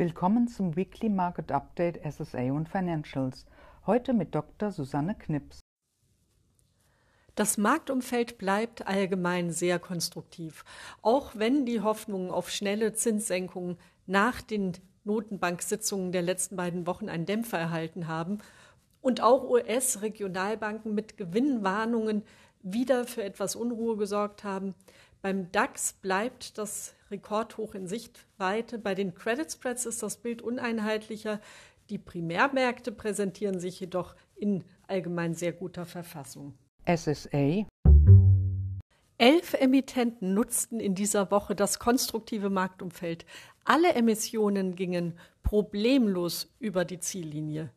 Willkommen zum Weekly Market Update SSA und Financials. Heute mit Dr. Susanne Knips. Das Marktumfeld bleibt allgemein sehr konstruktiv, auch wenn die Hoffnungen auf schnelle Zinssenkungen nach den Notenbanksitzungen der letzten beiden Wochen einen Dämpfer erhalten haben und auch US-Regionalbanken mit Gewinnwarnungen wieder für etwas Unruhe gesorgt haben. Beim DAX bleibt das Rekordhoch in Sichtweite. Bei den Credit Spreads ist das Bild uneinheitlicher. Die Primärmärkte präsentieren sich jedoch in allgemein sehr guter Verfassung. SSA Elf Emittenten nutzten in dieser Woche das konstruktive Marktumfeld. Alle Emissionen gingen problemlos über die Ziellinie.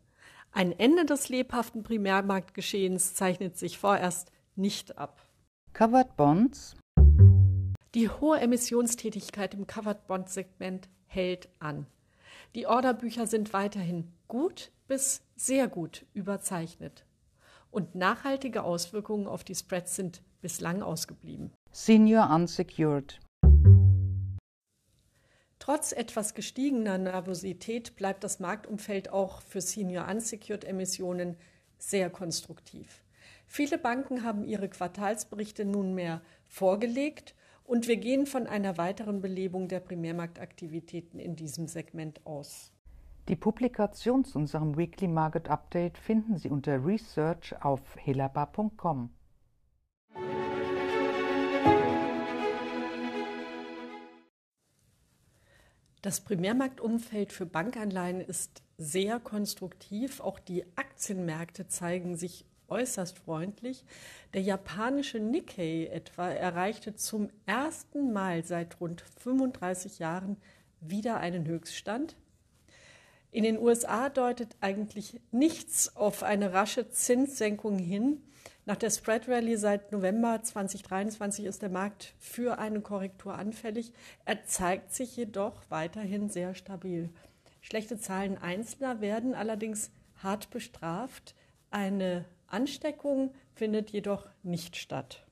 Ein Ende des lebhaften Primärmarktgeschehens zeichnet sich vorerst nicht ab. Covered Bonds die hohe Emissionstätigkeit im Covered Bond Segment hält an. Die Orderbücher sind weiterhin gut bis sehr gut überzeichnet. Und nachhaltige Auswirkungen auf die Spreads sind bislang ausgeblieben. Senior Unsecured Trotz etwas gestiegener Nervosität bleibt das Marktumfeld auch für Senior Unsecured Emissionen sehr konstruktiv. Viele Banken haben ihre Quartalsberichte nunmehr vorgelegt und wir gehen von einer weiteren Belebung der Primärmarktaktivitäten in diesem Segment aus. Die Publikation zu unserem Weekly Market Update finden Sie unter Research auf helaba.com. Das Primärmarktumfeld für Bankanleihen ist sehr konstruktiv. Auch die Aktienmärkte zeigen sich äußerst freundlich. Der japanische Nikkei etwa erreichte zum ersten Mal seit rund 35 Jahren wieder einen Höchststand. In den USA deutet eigentlich nichts auf eine rasche Zinssenkung hin. Nach der Spread Rally seit November 2023 ist der Markt für eine Korrektur anfällig. Er zeigt sich jedoch weiterhin sehr stabil. Schlechte Zahlen Einzelner werden allerdings hart bestraft. Eine Ansteckung findet jedoch nicht statt.